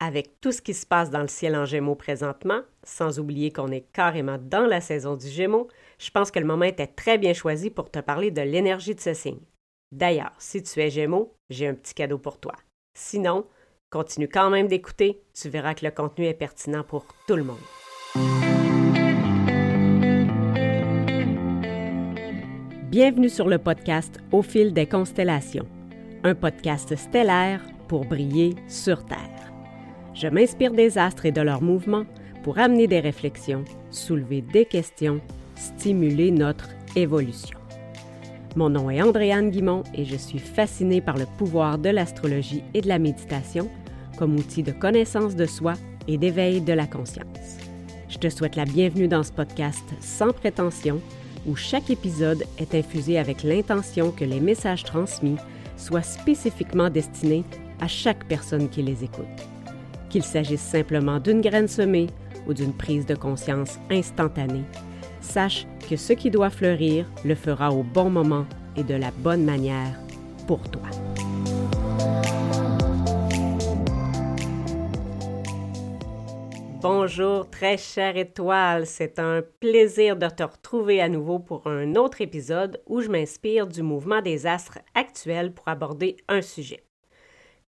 Avec tout ce qui se passe dans le ciel en Gémeaux présentement, sans oublier qu'on est carrément dans la saison du Gémeaux, je pense que le moment était très bien choisi pour te parler de l'énergie de ce signe. D'ailleurs, si tu es Gémeaux, j'ai un petit cadeau pour toi. Sinon, continue quand même d'écouter, tu verras que le contenu est pertinent pour tout le monde. Bienvenue sur le podcast Au fil des constellations, un podcast stellaire pour briller sur Terre. Je m'inspire des astres et de leurs mouvements pour amener des réflexions, soulever des questions, stimuler notre évolution. Mon nom est Andréane Guimont et je suis fascinée par le pouvoir de l'astrologie et de la méditation comme outil de connaissance de soi et d'éveil de la conscience. Je te souhaite la bienvenue dans ce podcast sans prétention où chaque épisode est infusé avec l'intention que les messages transmis soient spécifiquement destinés à chaque personne qui les écoute qu'il s'agisse simplement d'une graine semée ou d'une prise de conscience instantanée, sache que ce qui doit fleurir le fera au bon moment et de la bonne manière pour toi. Bonjour très chère étoile, c'est un plaisir de te retrouver à nouveau pour un autre épisode où je m'inspire du mouvement des astres actuels pour aborder un sujet.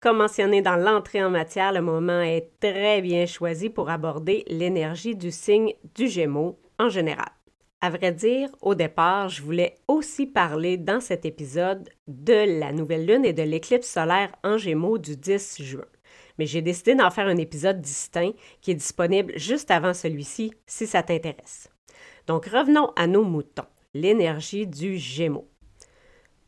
Comme mentionné dans l'entrée en matière, le moment est très bien choisi pour aborder l'énergie du signe du Gémeaux en général. À vrai dire, au départ, je voulais aussi parler dans cet épisode de la nouvelle lune et de l'éclipse solaire en Gémeaux du 10 juin. Mais j'ai décidé d'en faire un épisode distinct qui est disponible juste avant celui-ci si ça t'intéresse. Donc revenons à nos moutons, l'énergie du Gémeaux.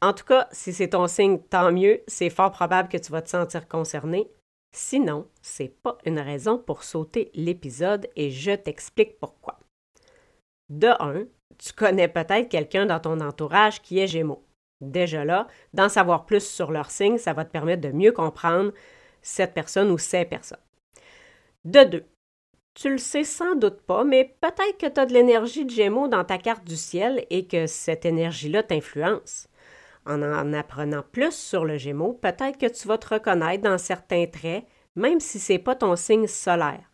En tout cas, si c'est ton signe, tant mieux, c'est fort probable que tu vas te sentir concerné. Sinon, c'est pas une raison pour sauter l'épisode et je t'explique pourquoi. De un, tu connais peut-être quelqu'un dans ton entourage qui est Gémeaux. Déjà là, d'en savoir plus sur leur signe, ça va te permettre de mieux comprendre cette personne ou ces personnes. De deux, tu le sais sans doute pas, mais peut-être que tu as de l'énergie de Gémeaux dans ta carte du ciel et que cette énergie-là t'influence. En en apprenant plus sur le Gémeaux, peut-être que tu vas te reconnaître dans certains traits, même si ce n'est pas ton signe solaire.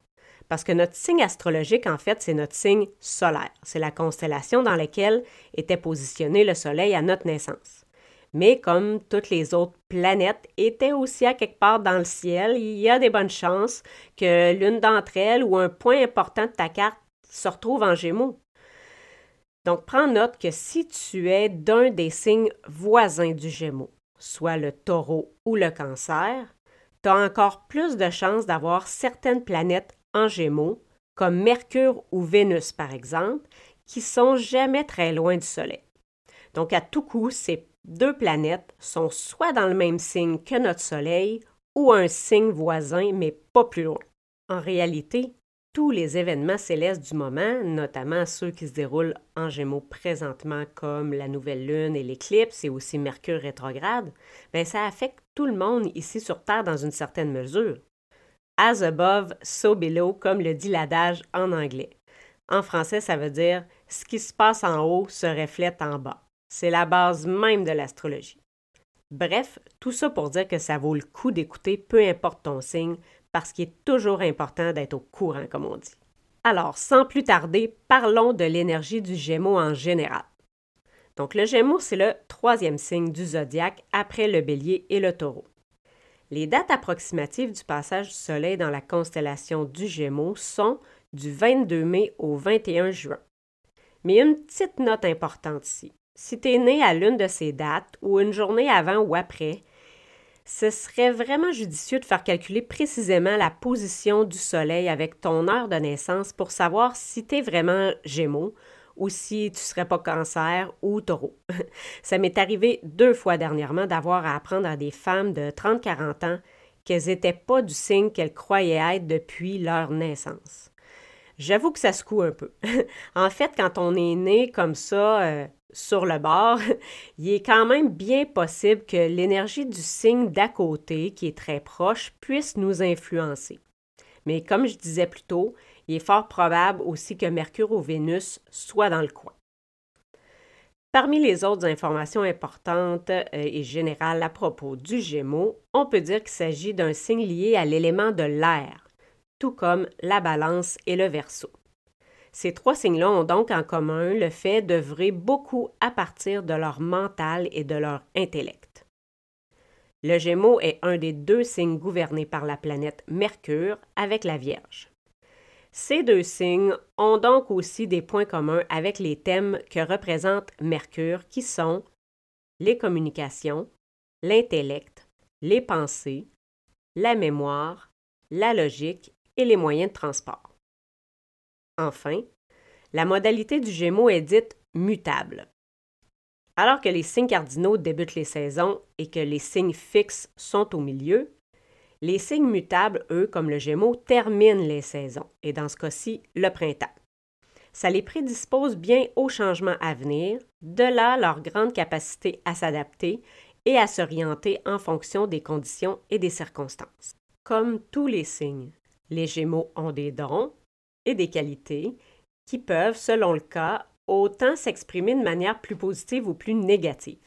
Parce que notre signe astrologique, en fait, c'est notre signe solaire. C'est la constellation dans laquelle était positionné le Soleil à notre naissance. Mais comme toutes les autres planètes étaient aussi à quelque part dans le ciel, il y a des bonnes chances que l'une d'entre elles ou un point important de ta carte se retrouve en Gémeaux. Donc, prends note que si tu es d'un des signes voisins du Gémeaux, soit le taureau ou le cancer, tu as encore plus de chances d'avoir certaines planètes en Gémeaux, comme Mercure ou Vénus par exemple, qui sont jamais très loin du Soleil. Donc, à tout coup, ces deux planètes sont soit dans le même signe que notre Soleil ou un signe voisin, mais pas plus loin. En réalité, tous les événements célestes du moment, notamment ceux qui se déroulent en Gémeaux présentement, comme la nouvelle lune et l'éclipse et aussi Mercure rétrograde, bien, ça affecte tout le monde ici sur Terre dans une certaine mesure. As above, so below, comme le dit l'adage en anglais. En français, ça veut dire ce qui se passe en haut se reflète en bas. C'est la base même de l'astrologie. Bref, tout ça pour dire que ça vaut le coup d'écouter, peu importe ton signe, parce qu'il est toujours important d'être au courant, comme on dit. Alors, sans plus tarder, parlons de l'énergie du Gémeaux en général. Donc, le Gémeaux, c'est le troisième signe du zodiaque après le Bélier et le Taureau. Les dates approximatives du passage du Soleil dans la constellation du Gémeaux sont du 22 mai au 21 juin. Mais une petite note importante ici. Si tu es né à l'une de ces dates ou une journée avant ou après, ce serait vraiment judicieux de faire calculer précisément la position du Soleil avec ton heure de naissance pour savoir si tu vraiment Gémeaux ou si tu serais pas cancer ou taureau. Ça m'est arrivé deux fois dernièrement d'avoir à apprendre à des femmes de 30-40 ans qu'elles n'étaient pas du signe qu'elles croyaient être depuis leur naissance. J'avoue que ça se coud un peu. en fait, quand on est né comme ça, euh, sur le bord, il est quand même bien possible que l'énergie du signe d'à côté, qui est très proche, puisse nous influencer. Mais comme je disais plus tôt, il est fort probable aussi que Mercure ou Vénus soit dans le coin. Parmi les autres informations importantes euh, et générales à propos du Gémeaux, on peut dire qu'il s'agit d'un signe lié à l'élément de l'air, tout comme la balance et le Verseau. Ces trois signes-là ont donc en commun le fait d'œuvrer beaucoup à partir de leur mental et de leur intellect. Le Gémeaux est un des deux signes gouvernés par la planète Mercure avec la Vierge. Ces deux signes ont donc aussi des points communs avec les thèmes que représente Mercure qui sont les communications, l'intellect, les pensées, la mémoire, la logique et les moyens de transport. Enfin, la modalité du Gémeaux est dite mutable. Alors que les signes cardinaux débutent les saisons et que les signes fixes sont au milieu, les signes mutables, eux, comme le Gémeaux, terminent les saisons, et dans ce cas-ci, le printemps. Ça les prédispose bien aux changements à venir, de là leur grande capacité à s'adapter et à s'orienter en fonction des conditions et des circonstances. Comme tous les signes, les Gémeaux ont des dons et des qualités qui peuvent, selon le cas, autant s'exprimer de manière plus positive ou plus négative.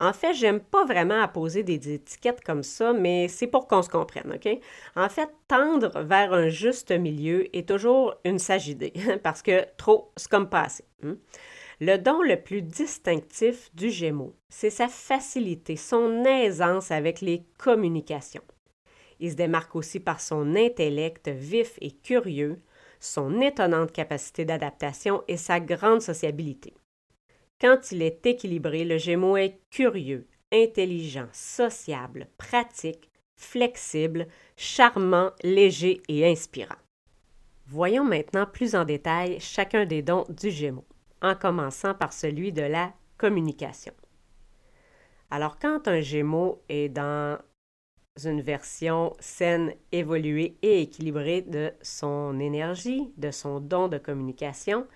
En fait, j'aime pas vraiment apposer des étiquettes comme ça, mais c'est pour qu'on se comprenne, OK? En fait, tendre vers un juste milieu est toujours une sage idée, parce que trop, c'est comme pas assez. Hein? Le don le plus distinctif du Gémeaux, c'est sa facilité, son aisance avec les communications. Il se démarque aussi par son intellect vif et curieux, son étonnante capacité d'adaptation et sa grande sociabilité. Quand il est équilibré, le Gémeaux est curieux, intelligent, sociable, pratique, flexible, charmant, léger et inspirant. Voyons maintenant plus en détail chacun des dons du Gémeaux, en commençant par celui de la communication. Alors quand un Gémeaux est dans une version saine, évoluée et équilibrée de son énergie, de son don de communication,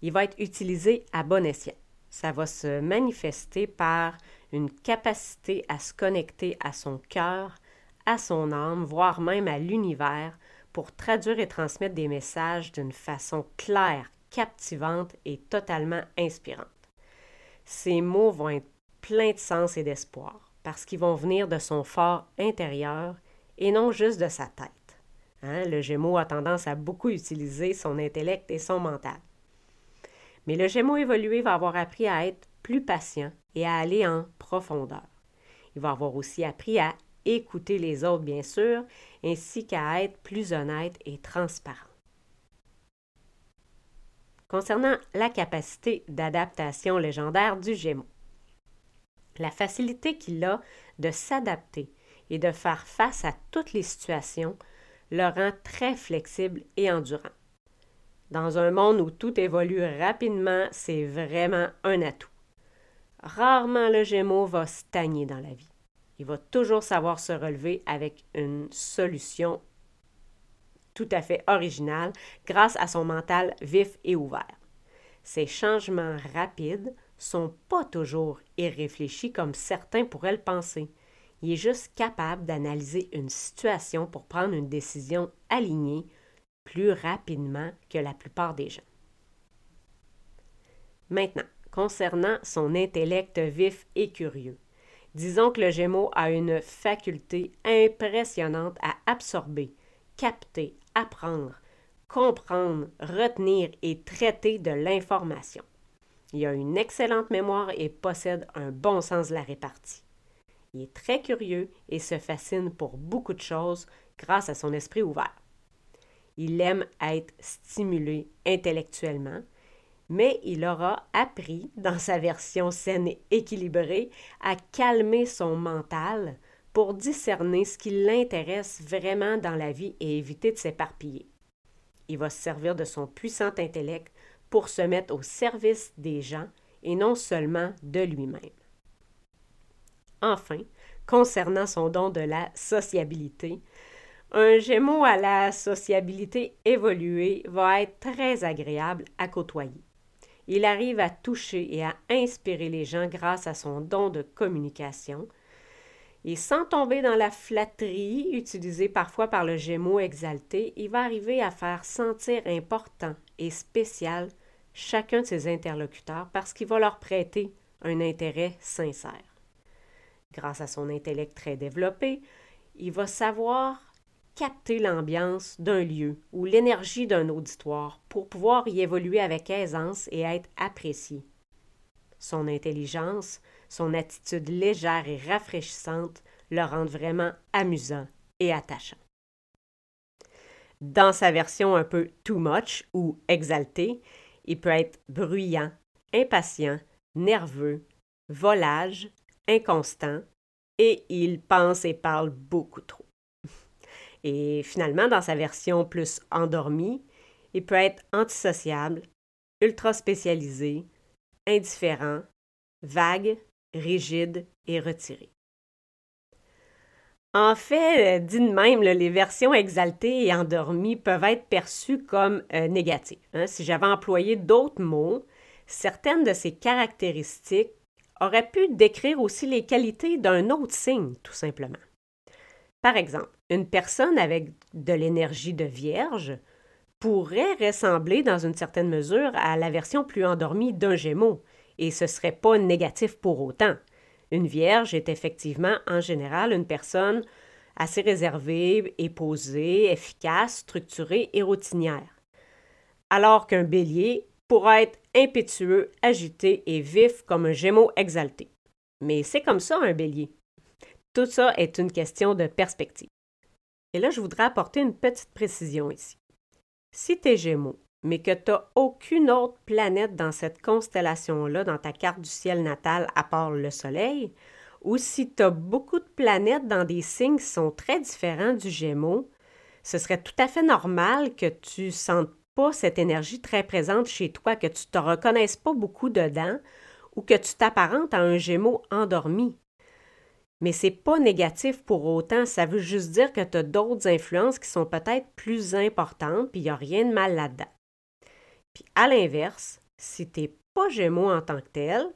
il va être utilisé à bon escient. Ça va se manifester par une capacité à se connecter à son cœur, à son âme, voire même à l'univers, pour traduire et transmettre des messages d'une façon claire, captivante et totalement inspirante. Ces mots vont être pleins de sens et d'espoir parce qu'ils vont venir de son fort intérieur et non juste de sa tête. Hein, le Gémeaux a tendance à beaucoup utiliser son intellect et son mental. Mais le Gémeaux évolué va avoir appris à être plus patient et à aller en profondeur. Il va avoir aussi appris à écouter les autres, bien sûr, ainsi qu'à être plus honnête et transparent. Concernant la capacité d'adaptation légendaire du Gémeaux, la facilité qu'il a de s'adapter et de faire face à toutes les situations le rend très flexible et endurant. Dans un monde où tout évolue rapidement, c'est vraiment un atout. Rarement le Gémeaux va stagner dans la vie. Il va toujours savoir se relever avec une solution tout à fait originale grâce à son mental vif et ouvert. Ces changements rapides sont pas toujours irréfléchis comme certains pourraient le penser. Il est juste capable d'analyser une situation pour prendre une décision alignée plus rapidement que la plupart des gens. Maintenant, concernant son intellect vif et curieux, disons que le Gémeaux a une faculté impressionnante à absorber, capter, apprendre, comprendre, retenir et traiter de l'information. Il a une excellente mémoire et possède un bon sens de la répartie. Il est très curieux et se fascine pour beaucoup de choses grâce à son esprit ouvert. Il aime être stimulé intellectuellement, mais il aura appris, dans sa version saine et équilibrée, à calmer son mental pour discerner ce qui l'intéresse vraiment dans la vie et éviter de s'éparpiller. Il va se servir de son puissant intellect pour se mettre au service des gens et non seulement de lui-même. Enfin, concernant son don de la sociabilité, un Gémeaux à la sociabilité évoluée va être très agréable à côtoyer. Il arrive à toucher et à inspirer les gens grâce à son don de communication. Et sans tomber dans la flatterie utilisée parfois par le Gémeaux exalté, il va arriver à faire sentir important et spécial chacun de ses interlocuteurs parce qu'il va leur prêter un intérêt sincère. Grâce à son intellect très développé, il va savoir capter l'ambiance d'un lieu ou l'énergie d'un auditoire pour pouvoir y évoluer avec aisance et être apprécié. Son intelligence, son attitude légère et rafraîchissante le rendent vraiment amusant et attachant. Dans sa version un peu too much ou exalté, il peut être bruyant, impatient, nerveux, volage, inconstant, et il pense et parle beaucoup trop. Et finalement, dans sa version plus endormie, il peut être antisociable, ultra spécialisé, indifférent, vague, rigide et retiré. En fait, euh, dit de même, les versions exaltées et endormies peuvent être perçues comme euh, négatives. Hein. Si j'avais employé d'autres mots, certaines de ces caractéristiques auraient pu décrire aussi les qualités d'un autre signe, tout simplement. Par exemple, une personne avec de l'énergie de vierge pourrait ressembler dans une certaine mesure à la version plus endormie d'un gémeau, et ce ne serait pas négatif pour autant. Une vierge est effectivement en général une personne assez réservée et posée, efficace, structurée et routinière. Alors qu'un bélier pourra être impétueux, agité et vif comme un gémeau exalté. Mais c'est comme ça un bélier. Tout ça est une question de perspective. Et là, je voudrais apporter une petite précision ici. Si tu es Gémeaux, mais que tu n'as aucune autre planète dans cette constellation-là, dans ta carte du ciel natal, à part le Soleil, ou si tu as beaucoup de planètes dans des signes qui sont très différents du Gémeaux, ce serait tout à fait normal que tu sentes pas cette énergie très présente chez toi, que tu ne te reconnaisses pas beaucoup dedans ou que tu t'apparentes à un Gémeaux endormi. Mais c'est pas négatif pour autant, ça veut juste dire que tu as d'autres influences qui sont peut-être plus importantes, puis il n'y a rien de mal là-dedans. Puis à l'inverse, si tu n'es pas Gémeaux en tant que tel,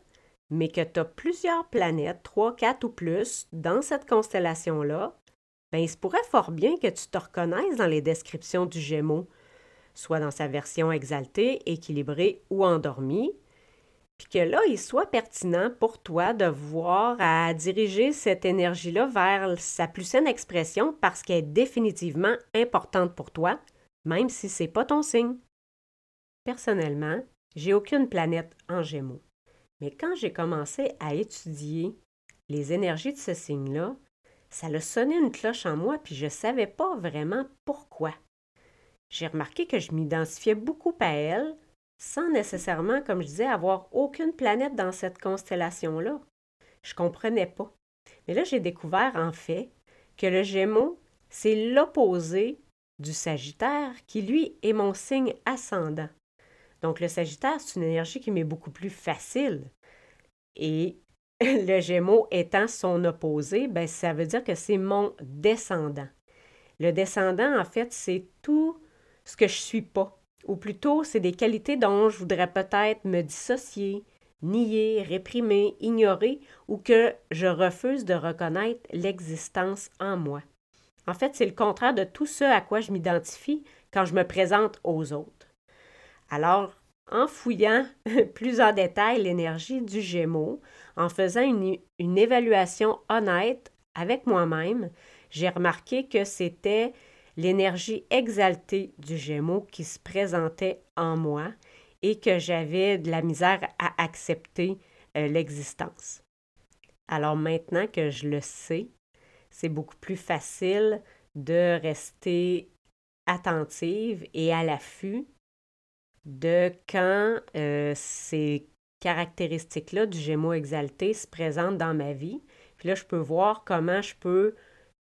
mais que tu as plusieurs planètes, trois, quatre ou plus, dans cette constellation-là, ben il se pourrait fort bien que tu te reconnaisses dans les descriptions du Gémeaux, soit dans sa version exaltée, équilibrée ou endormie, puis que là, il soit pertinent pour toi de voir à diriger cette énergie-là vers sa plus saine expression parce qu'elle est définitivement importante pour toi, même si ce n'est pas ton signe. Personnellement, j'ai aucune planète en Gémeaux. Mais quand j'ai commencé à étudier les énergies de ce signe-là, ça a sonné une cloche en moi, puis je ne savais pas vraiment pourquoi. J'ai remarqué que je m'identifiais beaucoup à elle, sans nécessairement, comme je disais, avoir aucune planète dans cette constellation-là. Je comprenais pas. Mais là, j'ai découvert en fait que le Gémeaux, c'est l'opposé du Sagittaire, qui lui est mon signe ascendant. Donc le Sagittaire, c'est une énergie qui m'est beaucoup plus facile. Et le Gémeaux étant son opposé, ben, ça veut dire que c'est mon descendant. Le descendant, en fait, c'est tout ce que je suis pas ou plutôt c'est des qualités dont je voudrais peut-être me dissocier, nier, réprimer, ignorer ou que je refuse de reconnaître l'existence en moi. En fait, c'est le contraire de tout ce à quoi je m'identifie quand je me présente aux autres. Alors, en fouillant plus en détail l'énergie du Gémeaux, en faisant une, évaluation honnête avec moi-même, j'ai remarqué que c'était l'énergie exaltée du Gémeaux qui se présentait en moi et que j'avais de la misère à accepter euh, l'existence. Alors maintenant que je le sais, c'est beaucoup plus facile de rester attentive et à l'affût de quand euh, ces caractéristiques-là du Gémeaux exalté se présentent dans ma vie. Puis là, je peux voir comment je peux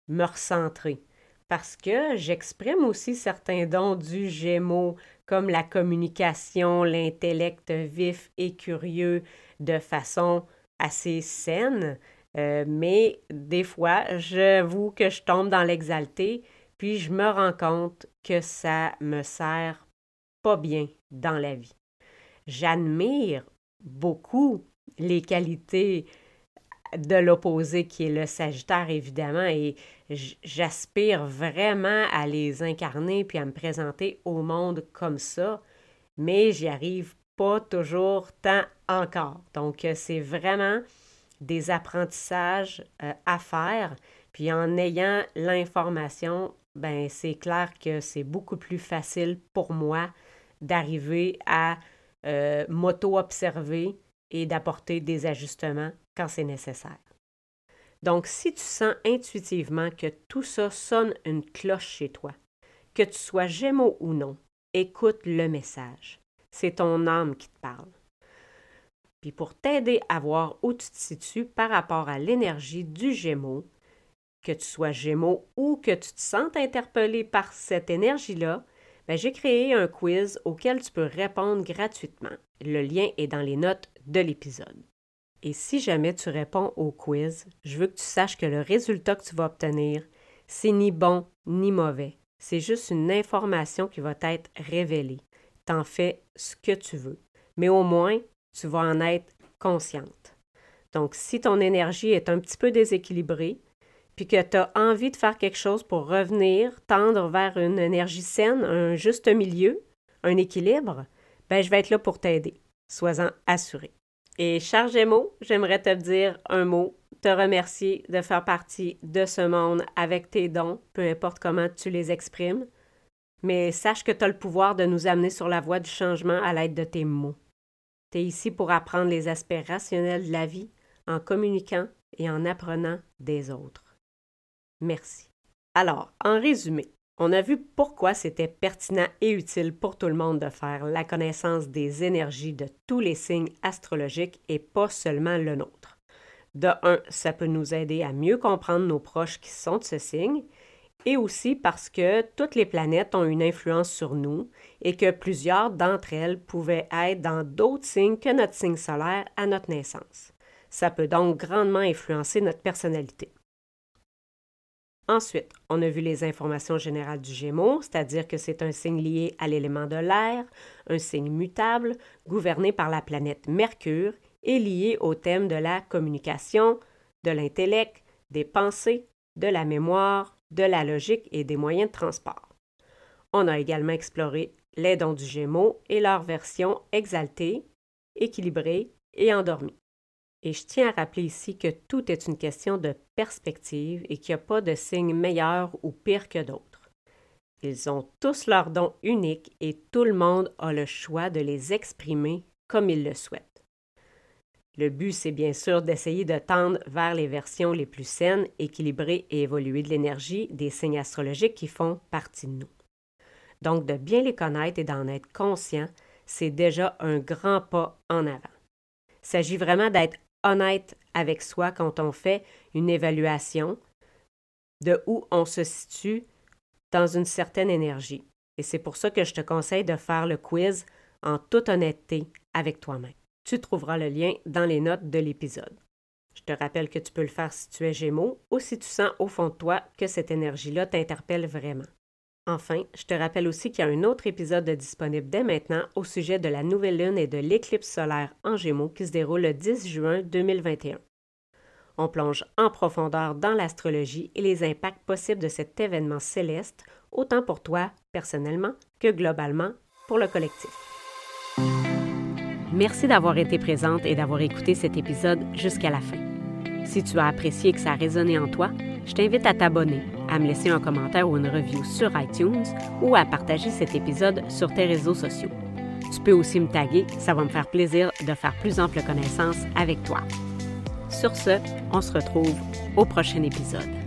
me recentrer parce que j'exprime aussi certains dons du Gémeaux, comme la communication, l'intellect vif et curieux de façon assez saine. Euh, mais des fois, j'avoue que je tombe dans l'exalté, puis je me rends compte que ça me sert pas bien dans la vie. J'admire beaucoup les qualités de l'opposé qui est le Sagittaire, évidemment, et j'aspire vraiment à les incarner puis à me présenter au monde comme ça, mais j'y arrive pas toujours tant encore. Donc, euh, c'est vraiment des apprentissages euh, à faire. Puis en ayant l'information, ben c'est clair que c'est beaucoup plus facile pour moi d'arriver à euh, m'auto-observer et d'apporter des ajustements quand c'est nécessaire. Donc, si tu sens intuitivement que tout ça sonne une cloche chez toi, que tu sois Gémeaux ou non, écoute le message. C'est ton âme qui te parle. Puis pour t'aider à voir où tu te situes par rapport à l'énergie du Gémeaux, que tu sois Gémeaux ou que tu te sentes interpellé par cette énergie-là, ben, j'ai créé un quiz auquel tu peux répondre gratuitement. Le lien est dans les notes de l'épisode. Et si jamais tu réponds au quiz, je veux que tu saches que le résultat que tu vas obtenir, c'est ni bon ni mauvais. C'est juste une information qui va être révélée. T'en fais ce que tu veux. Mais au moins, tu vas en être consciente. Donc, si ton énergie est un petit peu déséquilibrée, puis que tu as envie de faire quelque chose pour revenir, tendre vers une énergie saine, un juste milieu, un équilibre, ben je vais être là pour t'aider. Sois-en assuré. Et cher Gémeaux, j'aimerais te dire un mot, te remercier de faire partie de ce monde avec tes dons, peu importe comment tu les exprimes, mais sache que tu as le pouvoir de nous amener sur la voie du changement à l'aide de tes mots. Tu es ici pour apprendre les aspects rationnels de la vie en communiquant et en apprenant des autres. Merci. Alors, en résumé, on a vu pourquoi c'était pertinent et utile pour tout le monde de faire la connaissance des énergies de tous les signes astrologiques et pas seulement le nôtre. De un, ça peut nous aider à mieux comprendre nos proches qui sont de ce signe, et aussi parce que toutes les planètes ont une influence sur nous et que plusieurs d'entre elles pouvaient être dans d'autres signes que notre signe solaire à notre naissance. Ça peut donc grandement influencer notre personnalité. Ensuite, on a vu les informations générales du Gémeaux, c'est-à-dire que c'est un signe lié à l'élément de l'air, un signe mutable, gouverné par la planète Mercure et lié au thème de la communication, de l'intellect, des pensées, de la mémoire, de la logique et des moyens de transport. On a également exploré les dons du Gémeaux et leur version exaltée, équilibrée et endormie. Et je tiens à rappeler ici que tout est une question de perspective et qu'il n'y a pas de signe meilleur ou pire que d'autres. Ils ont tous leurs dons uniques et tout le monde a le choix de les exprimer comme il le souhaite. Le but, c'est bien sûr d'essayer de tendre vers les versions les plus saines, équilibrées et évoluées de l'énergie des signes astrologiques qui font partie de nous. Donc, de bien les connaître et d'en être conscient, c'est déjà un grand pas en avant. Il s'agit vraiment d'être honnête avec soi quand on fait une évaluation de où on se situe dans une certaine énergie. Et c'est pour ça que je te conseille de faire le quiz en toute honnêteté avec toi-même. Tu trouveras le lien dans les notes de l'épisode. Je te rappelle que tu peux le faire si tu es Gémeaux ou si tu sens au fond de toi que cette énergie-là t'interpelle vraiment. Enfin, je te rappelle aussi qu'il y a un autre épisode disponible dès maintenant au sujet de la nouvelle lune et de l'éclipse solaire en Gémeaux qui se déroule le 10 juin 2021. On plonge en profondeur dans l'astrologie et les impacts possibles de cet événement céleste, autant pour toi personnellement que globalement pour le collectif. Merci d'avoir été présente et d'avoir écouté cet épisode jusqu'à la fin. Si tu as apprécié que ça a résonné en toi, je t'invite à t'abonner, à me laisser un commentaire ou une review sur iTunes ou à partager cet épisode sur tes réseaux sociaux. Tu peux aussi me taguer, ça va me faire plaisir de faire plus ample connaissance avec toi. Sur ce, on se retrouve au prochain épisode.